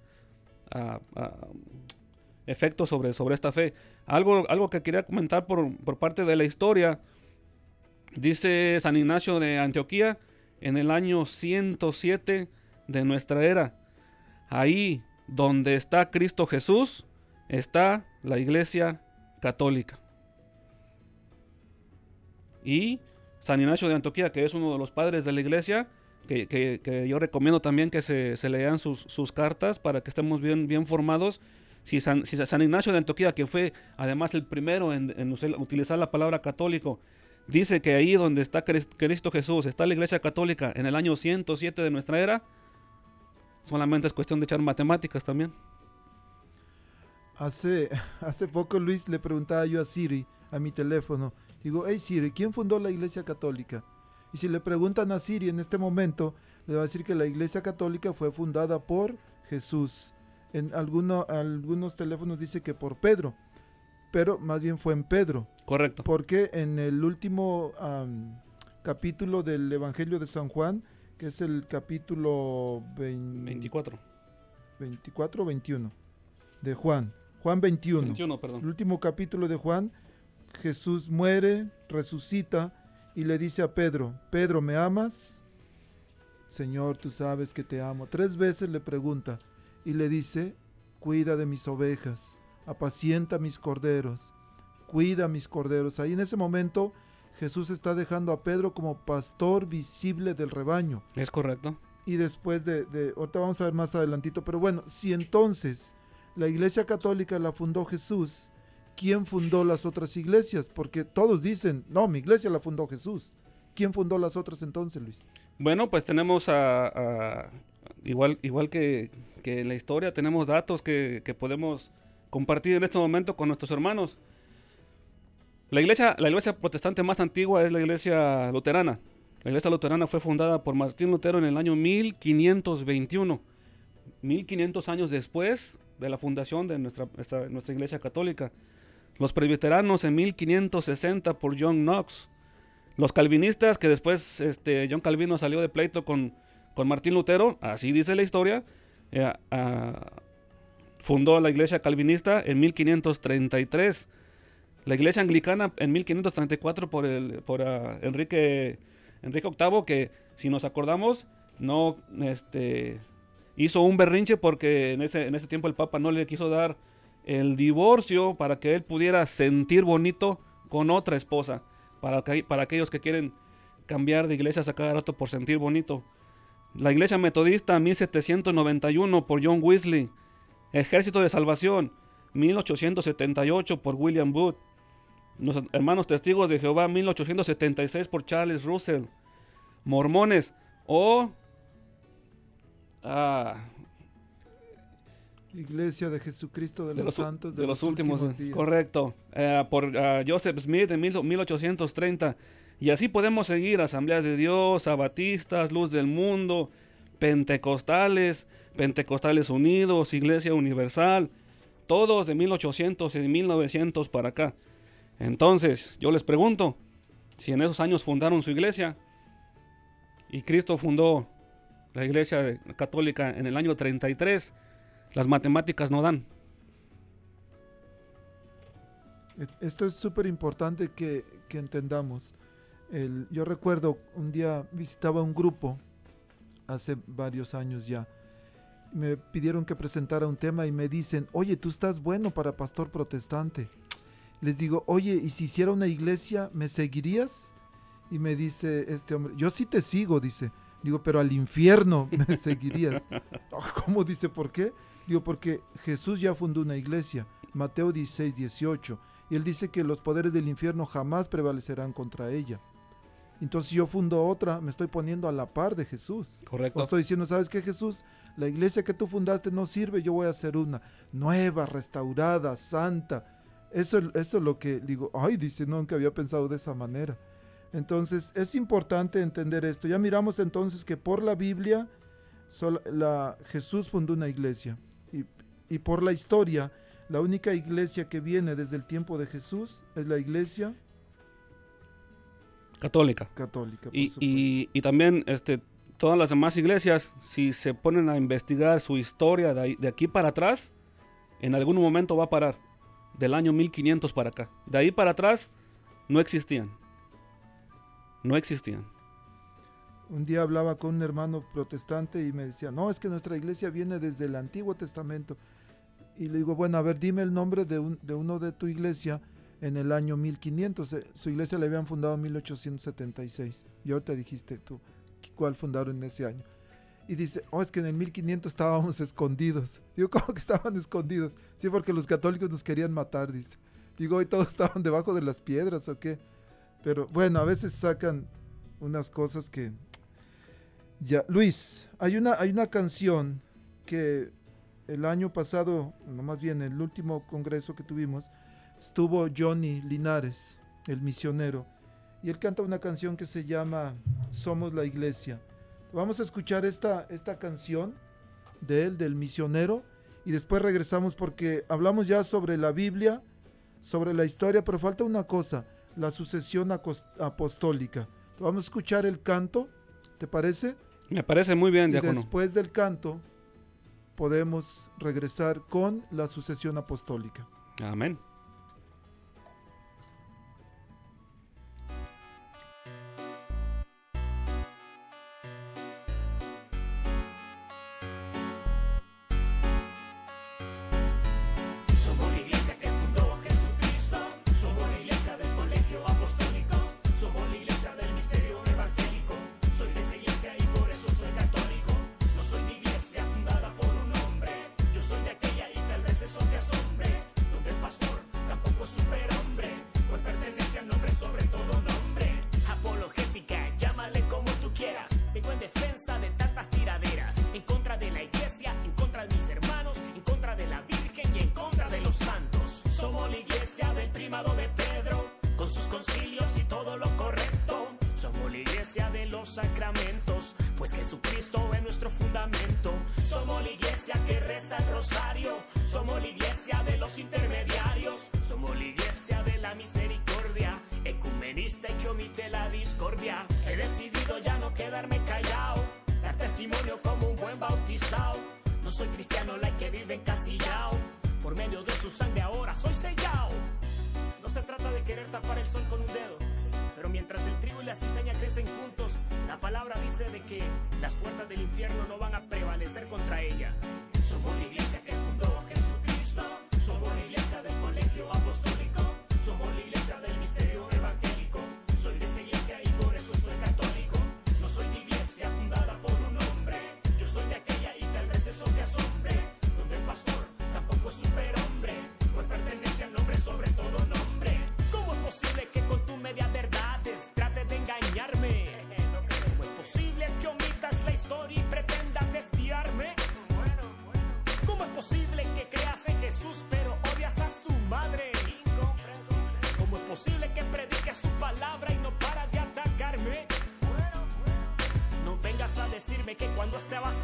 ah, ah, efectos sobre, sobre esta fe. Algo, algo que quería comentar por, por parte de la historia. Dice San Ignacio de Antioquía en el año 107 de nuestra era. Ahí donde está Cristo Jesús, está la iglesia católica. Y San Ignacio de Antioquía, que es uno de los padres de la iglesia, que, que- yo recomiendo también que se, se lean sus, sus cartas para que estemos bien, bien formados. Si San, San Ignacio de Antioquía, que fue además el primero en, en utilizar la palabra católico, dice que ahí donde está Cris- Cristo Jesús, está la iglesia católica en el año 107 de nuestra era, solamente es cuestión de echar matemáticas también. Hace, (laughs) hace poco, Luis, le preguntaba yo a Siri, a mi teléfono, digo, hey Siri, ¿quién fundó la Iglesia Católica? Y si le preguntan a Siri en este momento, le va a decir que la Iglesia Católica fue fundada por Jesús. En alguno- algunos teléfonos dice que por Pedro, pero más bien fue en Pedro. Correcto. Porque en el último capítulo del Evangelio de San Juan, que es el capítulo 24. 24 o 21 de Juan. Juan 21. 21, perdón. El último capítulo de Juan, Jesús muere, resucita y le dice a Pedro, Pedro, ¿me amas? Señor, tú sabes que te amo. Tres veces le pregunta y le dice, cuida de mis ovejas, apacienta mis corderos, cuida mis corderos. Ahí en ese momento Jesús está dejando a Pedro como pastor visible del rebaño. Es correcto. Y después de, de, ahorita vamos a ver más adelantito, pero bueno, si entonces la iglesia católica la fundó Jesús, ¿quién fundó las otras iglesias? Porque todos dicen, no, mi iglesia la fundó Jesús. ¿Quién fundó las otras entonces, Luis? Bueno, pues tenemos a, a- igual, igual que, que en la historia, tenemos datos que, que podemos compartir en este momento con nuestros hermanos. La iglesia, la iglesia protestante más antigua es la iglesia luterana. La iglesia luterana fue fundada por Martín Lutero en el año 1521. 1500 años después de la fundación de nuestra, iglesia católica. Los presbiteranos en 1560 por John Knox. Los calvinistas, que después este, John Calvino salió de pleito con, con Martín Lutero, así dice la historia, eh, ah, fundó la iglesia calvinista en 1533. La iglesia anglicana en 1534 por, el, por ah, Enrique Enrique VIII, que si nos acordamos, no este, hizo un berrinche porque en ese, en ese tiempo el Papa no le quiso dar el divorcio para que él pudiera sentir bonito con otra esposa. Para, para aquellos que quieren cambiar de iglesias a cada rato por sentir bonito. La iglesia metodista 1791 por John Wesley. Ejército de Salvación 1878 por William Booth. Los hermanos testigos de Jehová 1876 por Charles Russell. Mormones o ah, Iglesia de Jesucristo de, de los, Santos de, los, últimos, días. Correcto. Eh, por ah, Joseph Smith en 1830. Y así podemos seguir. Asambleas de Dios, Abatistas, Luz del Mundo, Pentecostales, Pentecostales Unidos, Iglesia Universal. Todos de 1800 y 1900 para acá. Entonces, yo les pregunto, si en esos años fundaron su iglesia y Cristo fundó la iglesia católica en el año 33, las matemáticas no dan. Esto es súper importante que, que, entendamos. Yo recuerdo un día visitaba un grupo hace varios años ya. Me pidieron que presentara un tema y me dicen, oye, tú estás bueno para pastor protestante. Les digo, oye, ¿y si hiciera una iglesia, me seguirías? Y me dice este hombre, yo sí te sigo, dice. Digo, pero al infierno (laughs) me seguirías. (laughs) ¿Cómo dice? ¿Por qué? Digo, porque Jesús ya fundó una iglesia, Mateo 16, 18, y él dice que los poderes del infierno jamás prevalecerán contra ella. Entonces yo fundo otra, me estoy poniendo a la par de Jesús. Correcto. O estoy diciendo, ¿sabes qué, Jesús? La iglesia que tú fundaste no sirve, yo voy a hacer una nueva, restaurada, santa. Eso, eso es lo que digo, ay, dice, no, nunca había pensado de esa manera. Entonces es importante entender esto. Ya miramos entonces que por la Biblia la, Jesús fundó una iglesia y por la historia, la única iglesia que viene desde el tiempo de Jesús es la iglesia católica. Católica. Y, y, y, también este, todas las demás iglesias, si se ponen a investigar su historia de, de, aquí para atrás, en algún momento va a parar. Del año 1500 para acá. De ahí para atrás no existían. No existían. Un día hablaba con un hermano protestante y me decía, no, es que nuestra iglesia viene desde el Antiguo Testamento. Y le digo, bueno, a ver, dime el nombre de, un, de uno de tu iglesia en el año 1500. Eh, su iglesia la habían fundado en 1876. Y ahorita dijiste tú, ¿cuál fundaron en ese año? Y dice, oh, es que en el 1500 estábamos (laughs) escondidos. Digo, ¿cómo que estaban escondidos? Sí, porque los católicos nos querían matar, dice. Digo, hoy todos (laughs) estaban debajo de las piedras o qué. Pero bueno, a veces sacan unas cosas que... (tsk) Ya, Luis, hay una, hay una canción que el año pasado, no más bien el último congreso que tuvimos, estuvo Johnny Linares, el misionero, y él canta una canción que se llama Somos la Iglesia. Vamos a escuchar esta, esta canción de él, del misionero, y después regresamos porque hablamos ya sobre la Biblia, sobre la historia, pero falta una cosa, la sucesión apostólica. Vamos a escuchar el canto, ¿te parece? Me parece muy bien, y diácono. Después del canto, podemos regresar con la sucesión apostólica. Amén.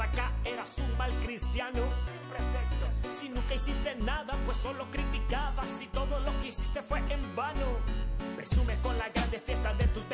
Acá eras un mal cristiano. Si nunca hiciste nada, pues solo criticabas y todo lo que hiciste fue en vano. Presumes con la grande fiesta de tus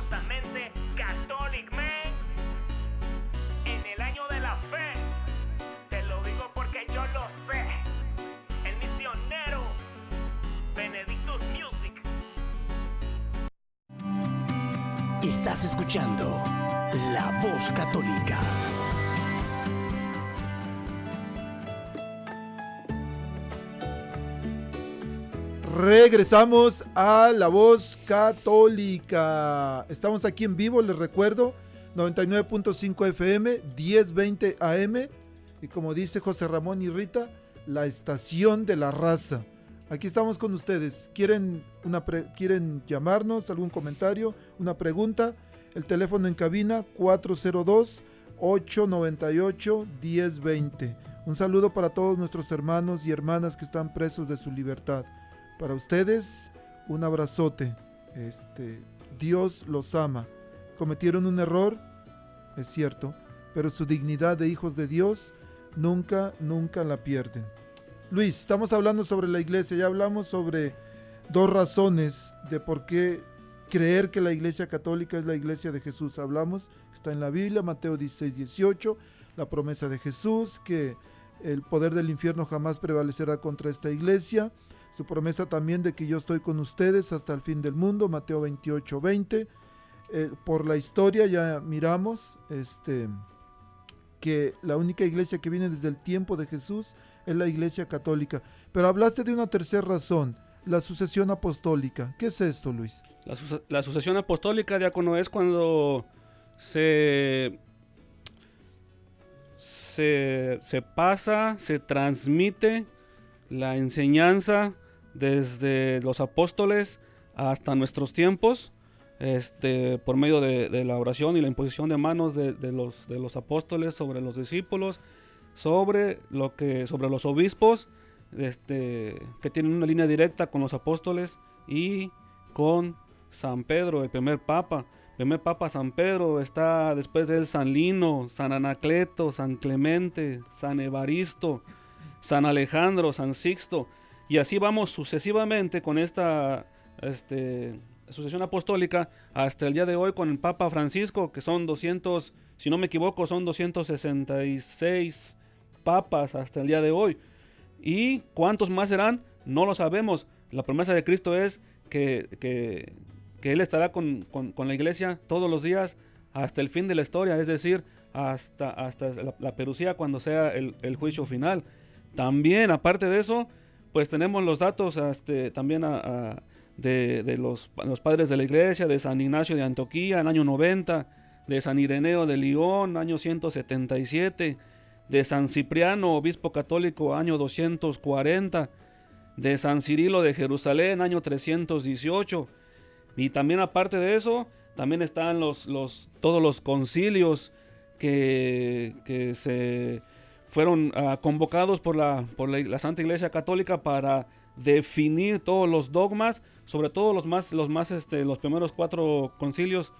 Orgullosamente católico, man. En el año de la fe. Te lo digo porque yo lo sé. El misionero. Benedictus Music. Estás escuchando La Voz Católica. Regresamos a La Voz Católica. Estamos aquí en vivo, les recuerdo, 99.5 FM, 1020 AM. Y como dice José Ramón y Rita, la estación de la raza. Aquí estamos con ustedes. ¿Quieren, ¿Quieren llamarnos? ¿Algún comentario? ¿Una pregunta? El teléfono en cabina 402-898-1020. Un saludo para todos nuestros hermanos y hermanas que están presos de su libertad. Para ustedes, un abrazote. Este, Dios los ama. Cometieron un error, es cierto, pero su dignidad de hijos de Dios nunca, nunca la pierden. Luis, estamos hablando sobre la iglesia, ya hablamos sobre dos razones de por qué creer que la iglesia católica es la iglesia de Jesús. Hablamos, está en la Biblia, Mateo 16, 18, la promesa de Jesús, que el poder del infierno jamás prevalecerá contra esta iglesia. Su promesa también de que yo estoy con ustedes hasta el fin del mundo, Mateo 28, 20. Eh, por la historia ya miramos este, que la única iglesia que viene desde el tiempo de Jesús es la iglesia católica. Pero hablaste de una tercera razón, la sucesión apostólica. ¿Qué es esto, Luis? La, suce- la sucesión apostólica, diácono, es cuando se, se pasa, se transmite la enseñanza desde los apóstoles hasta nuestros tiempos, este, por medio de, la oración y la imposición de manos de, de los, de los apóstoles sobre los discípulos, sobre, lo que, sobre los obispos, este, que tienen una línea directa con los apóstoles y con San Pedro, el primer papa. El primer papa San Pedro está después de él San Lino, San Anacleto, San Clemente, San Evaristo, San Alejandro, San Sixto. Y así vamos sucesivamente con esta este, sucesión apostólica hasta el día de hoy con el Papa Francisco, que son 200, si no me equivoco, son 266 papas hasta el día de hoy. ¿Y cuántos más serán? No lo sabemos. La promesa de Cristo es que, que, Él estará con, con- la iglesia todos los días hasta el fin de la historia, es decir, hasta, hasta la, la cuando sea el juicio final. También, aparte de eso, pues tenemos los datos este, también de, los, los, padres de la iglesia, de San Ignacio de Antioquía, en año 90, de San Ireneo de León, año 177, de San Cipriano, obispo católico, año 240, de San Cirilo de Jerusalén, año 318. Y también aparte de eso, también están los, los, todos los concilios que, que se fueron ah, convocados por, la, por la, Santa Iglesia Católica para definir todos los dogmas, sobre todo los más, los más, este, los primeros cuatro concilios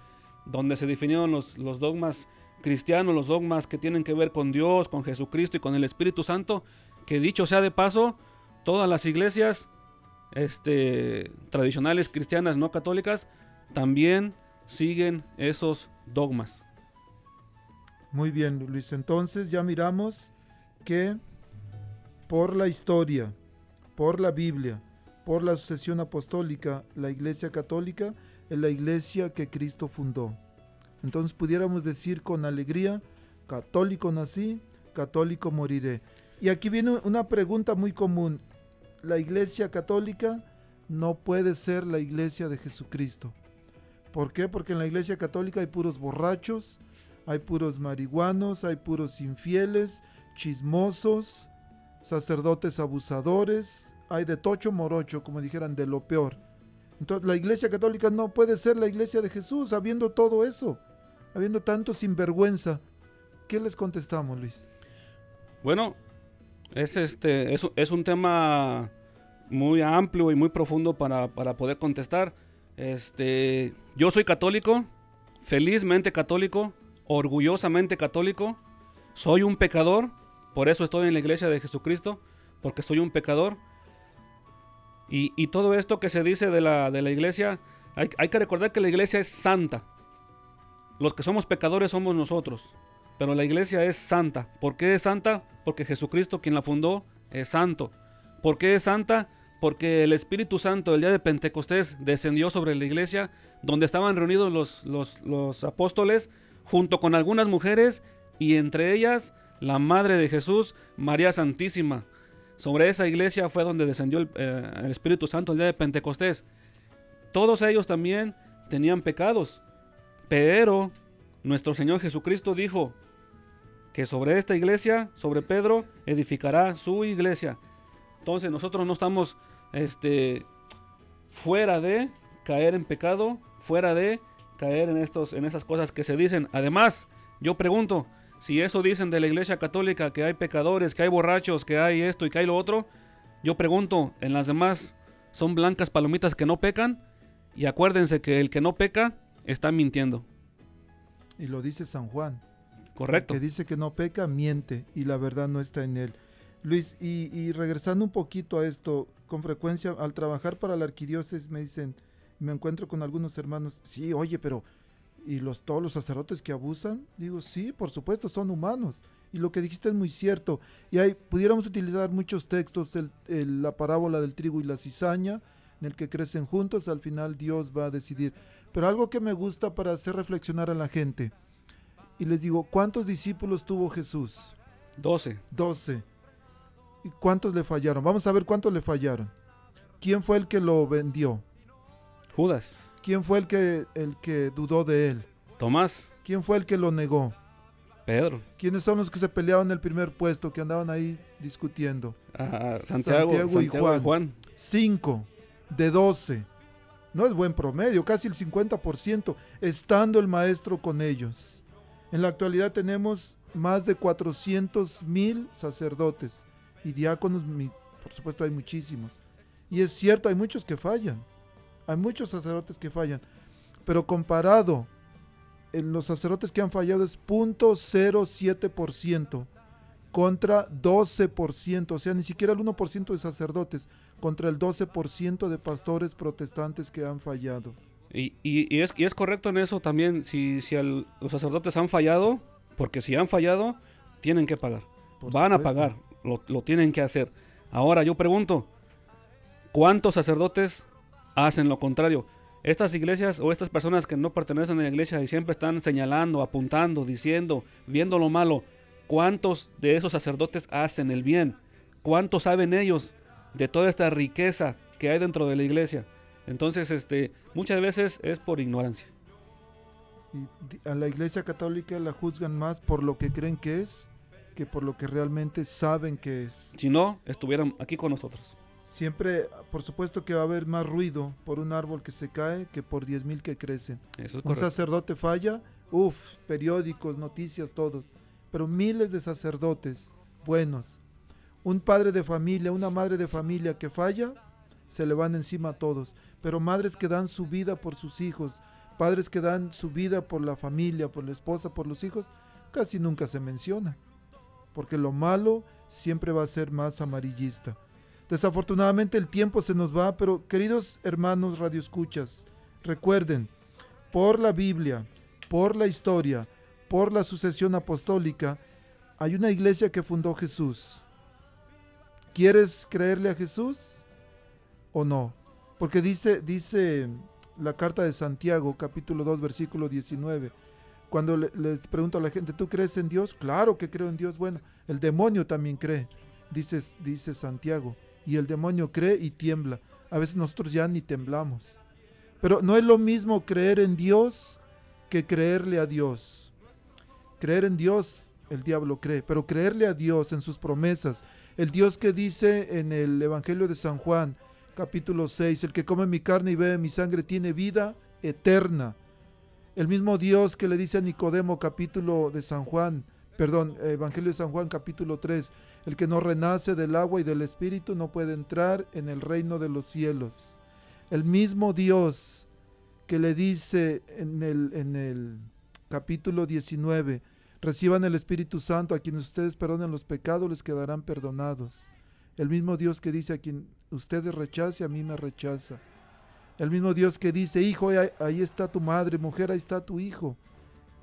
donde se definieron los, los dogmas cristianos, los dogmas que tienen que ver con Dios, con Jesucristo y con el Espíritu Santo, que dicho sea de paso, todas las iglesias este, tradicionales cristianas no católicas también siguen esos dogmas. Muy bien, Luis. Entonces ya miramos que por la historia, por la Biblia, por la sucesión apostólica, la Iglesia Católica es la iglesia que Cristo fundó. Entonces pudiéramos decir con alegría, católico nací, católico moriré. Y aquí viene una pregunta muy común la iglesia católica no puede ser la iglesia de Jesucristo. ¿Por qué? Porque en la iglesia católica hay puros borrachos, hay puros marihuanos, hay puros infieles, chismosos, sacerdotes abusadores, hay de tocho morocho, como dijeran, de lo peor. Entonces la iglesia católica no puede ser la iglesia de Jesús, habiendo todo eso, habiendo tanto sinvergüenza. ¿Qué les contestamos, Luis? Bueno, es, este, es, un tema muy amplio y muy profundo para, poder contestar. Este, yo soy católico, felizmente católico, orgullosamente católico. Soy un pecador, por eso estoy en la iglesia de Jesucristo, porque soy un pecador. Y, todo esto que se dice de la, de la iglesia, hay, hay, que recordar que la iglesia es santa. Los que somos pecadores somos nosotros pero la iglesia es santa. ¿Por qué es santa? Porque Jesucristo, quien la fundó, es santo. ¿Por qué es santa? Porque el Espíritu Santo el día de Pentecostés descendió sobre la iglesia, donde estaban reunidos los, los, apóstoles, junto con algunas mujeres, y entre ellas la Madre de Jesús, María Santísima. Sobre esa iglesia fue donde descendió el, eh, el Espíritu Santo el día de Pentecostés. Todos ellos también tenían pecados, pero nuestro Señor Jesucristo dijo, que sobre esta iglesia, sobre Pedro, edificará su iglesia. Entonces nosotros no estamos este, fuera de caer en pecado, fuera de caer en, estos, en esas cosas que se dicen. Además, yo pregunto, si eso dicen de la iglesia católica, que hay pecadores, que hay borrachos, que hay esto y que hay lo otro, yo pregunto, ¿en las demás son blancas palomitas que no pecan? Y acuérdense que el que no peca está mintiendo. Y lo dice San Juan. Correcto. Que dice que no peca, miente y la verdad no está en él. Luis, y, regresando un poquito a esto, con frecuencia al trabajar para la arquidiócesis me dicen, me encuentro con algunos hermanos, sí, oye, pero ¿y los, todos los sacerdotes que abusan? Digo, sí, por supuesto, son humanos. Y lo que dijiste es muy cierto. Y ahí pudiéramos utilizar muchos textos, la parábola del trigo y la cizaña, en el que crecen juntos, al final Dios va a decidir. Pero algo que me gusta para hacer reflexionar a la gente, y les digo, ¿cuántos discípulos tuvo Jesús? Doce. Doce. ¿Y cuántos le fallaron? Vamos a ver cuántos le fallaron. ¿Quién fue el que lo vendió? Judas. ¿Quién fue el que, el que dudó de él? Tomás. ¿Quién fue el que lo negó? Pedro. ¿Quiénes son los que se peleaban en el primer puesto, que andaban ahí discutiendo? Ah, Santiago, y, Juan. Cinco de doce. No es buen promedio, casi el 50%, estando el maestro con ellos. En la actualidad tenemos más de 400 mil sacerdotes y diáconos, por supuesto hay muchísimos. Y es cierto, hay muchos que fallan, hay muchos sacerdotes que fallan, pero comparado en los sacerdotes que han fallado es 0.07% contra 12%, o sea, ni siquiera el 1% de sacerdotes contra el 12% de pastores protestantes que han fallado. Y, y, es, y es correcto en eso también, si, si los sacerdotes han fallado, porque si han fallado, tienen que pagar. Van a pagar, lo, lo, tienen que hacer. Ahora yo pregunto, ¿cuántos sacerdotes hacen lo contrario? Estas iglesias o estas personas que no pertenecen a la iglesia y siempre están señalando, apuntando, diciendo, viendo lo malo, ¿cuántos de esos sacerdotes hacen el bien? cuánto saben ellos de toda esta riqueza que hay dentro de la iglesia. Entonces, este, muchas veces es por ignorancia. Y a la iglesia católica la juzgan más por lo que creen que es que por lo que realmente saben que es. Si no, estuvieran aquí con nosotros. Siempre, por supuesto que va a haber más ruido por un árbol que se cae que por 10.000 que crecen. Eso es un correcto. sacerdote falla, uff, periódicos, noticias, todos. Pero miles de sacerdotes buenos. Un padre de familia, una madre de familia que falla, se le van encima a todos. Pero madres que dan su vida por sus hijos, padres que dan su vida por la familia, por la esposa, por los hijos, casi nunca se menciona. Porque lo malo siempre va a ser más amarillista. Desafortunadamente el tiempo se nos va, pero queridos hermanos radioescuchas, recuerden, por la Biblia, por la historia, por la sucesión apostólica, hay una iglesia que fundó Jesús. ¿Quieres creerle a Jesús o no? Porque dice, dice la carta de Santiago, capítulo 2, versículo 19, cuando le- les pregunto a la gente, ¿tú crees en Dios? Claro que creo en Dios. Bueno, el demonio también cree, dice, dice Santiago. Y el demonio cree y tiembla. A veces nosotros ya ni temblamos. Pero no es lo mismo creer en Dios que creerle a Dios. Creer en Dios, el diablo cree, pero creerle a Dios en sus promesas, el Dios que dice en el Evangelio de San Juan, capítulo 6, el que come mi carne y bebe mi sangre tiene vida eterna. El mismo Dios que le dice a Nicodemo, capítulo de San Juan, perdón, Evangelio de San Juan, capítulo 3, el que no renace del agua y del espíritu no puede entrar en el reino de los cielos. El mismo Dios que le dice en el, capítulo 19, reciban el Espíritu Santo, a quienes ustedes perdonen los pecados les quedarán perdonados. El mismo Dios que dice a quien ustedes rechace, a mí me rechaza. El mismo Dios que dice, hijo, ahí está tu madre, mujer, ahí está tu hijo.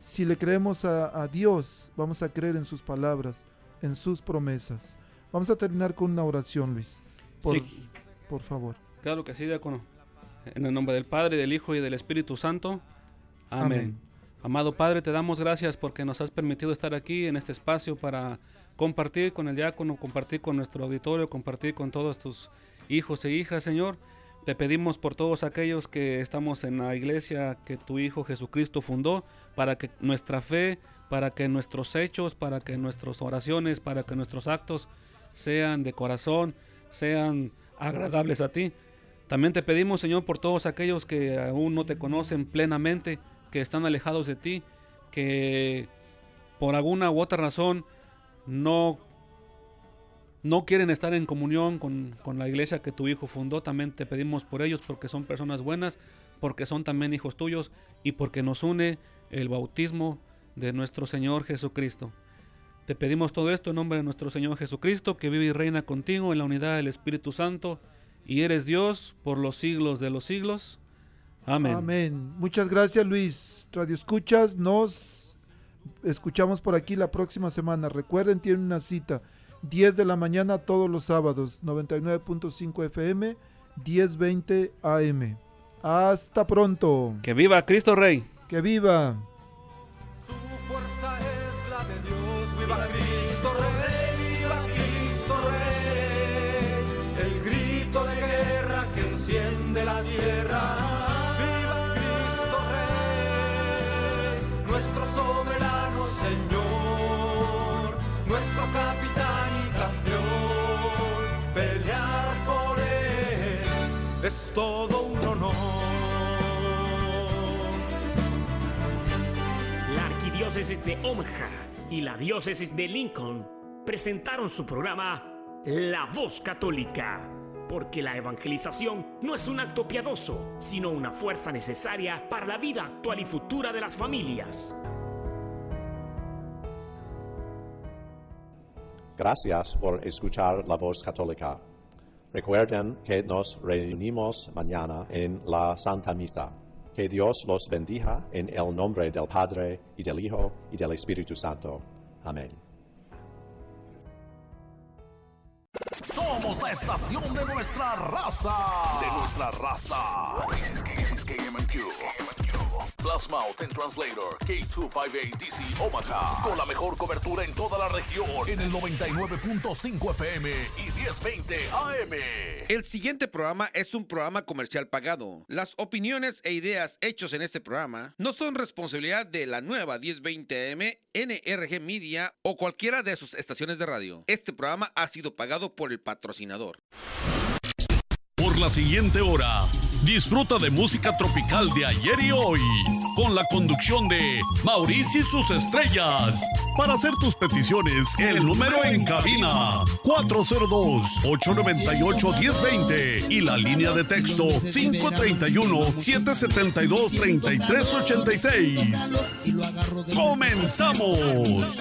Si le creemos a, a Dios, vamos a creer en sus palabras, en sus promesas. Vamos a terminar con una oración, Luis. Por, Sí. por favor. Claro que sí, diácono. En el nombre del Padre, del Hijo y del Espíritu Santo. Amén. Amén. Amado Padre, te damos gracias porque nos has permitido estar aquí en este espacio para compartir con el diácono, compartir con nuestro auditorio, compartir con todos tus hijos e hijas, Señor. Te pedimos por todos aquellos que estamos en la iglesia que tu Hijo Jesucristo fundó, para que nuestra fe, para que nuestros hechos, para que nuestras oraciones, para que nuestros actos sean de corazón, sean agradables a ti. También te pedimos, Señor, por todos aquellos que aún no te conocen plenamente, que están alejados de ti, que por alguna u otra razón no, no quieren estar en comunión con, con la iglesia que tu Hijo fundó. También te pedimos por ellos porque son personas buenas, porque son también hijos tuyos y porque nos une el bautismo de nuestro Señor Jesucristo. Te pedimos todo esto en nombre de nuestro Señor Jesucristo, que vive y reina contigo en la unidad del Espíritu Santo, y eres Dios por los siglos de los siglos. Amén. Amén. Muchas gracias, Luis. Radio Escuchas, nos escuchamos por aquí la próxima semana. Recuerden, tienen una cita. 10 de la mañana todos los sábados, 99.5 FM, 10.20 AM. Hasta pronto. Que viva Cristo Rey. Que viva. Su fuerza es la de Dios, viva todo un honor. La Arquidiócesis de Omaha y la Diócesis de Lincoln presentaron su programa La Voz Católica, porque la evangelización no es un acto piadoso, sino una fuerza necesaria para la vida actual y futura de las familias. Gracias por escuchar la voz católica. Recuerden que nos reunimos mañana en la Santa Misa. Que Dios los bendiga en el nombre del Padre y del Hijo y del Espíritu Santo. Amén. Somos la estación de nuestra raza. De nuestra raza. This is KMQ. Plasma Ten Translator K258DC Omaha. Con la mejor cobertura en toda la región. En el 99.5 FM y 1020 AM. El siguiente programa es un programa comercial pagado. Las opiniones e ideas hechos en este programa no son responsabilidad de la nueva 1020 AM, NRG Media o cualquiera de sus estaciones de radio. Este programa ha sido pagado por el patrocinador. La siguiente hora, disfruta de música tropical de ayer y hoy, con la conducción de Mauricio y sus estrellas. Para hacer tus peticiones, el número en cabina 402-898-1020 y la línea de texto 531-772-3386. ¡Comenzamos!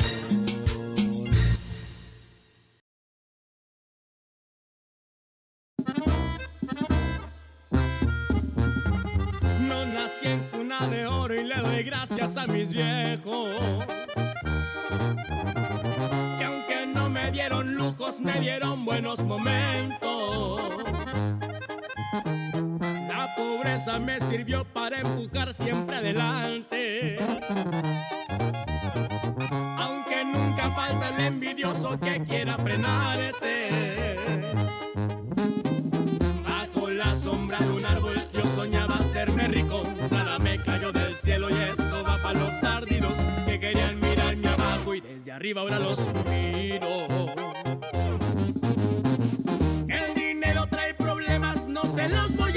Doy gracias a mis viejos. Que aunque no me dieron lujos, me dieron buenos momentos. La pobreza me sirvió para empujar siempre adelante. Aunque nunca falta el envidioso que quiera frenarte. Bajo la sombra de un árbol yo soñaba hacerme rico. Cielo y esto va para los sardinos que querían mirarme abajo y desde arriba ahora los miro. El dinero trae problemas, no se los voy a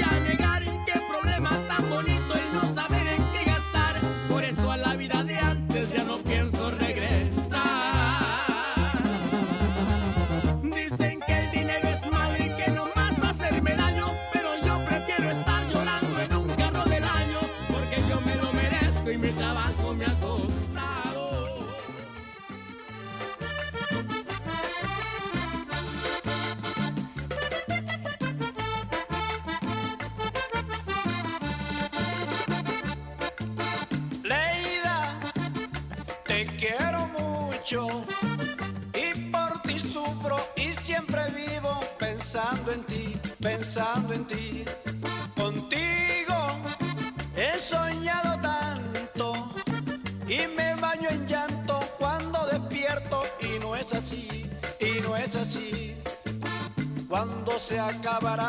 acabará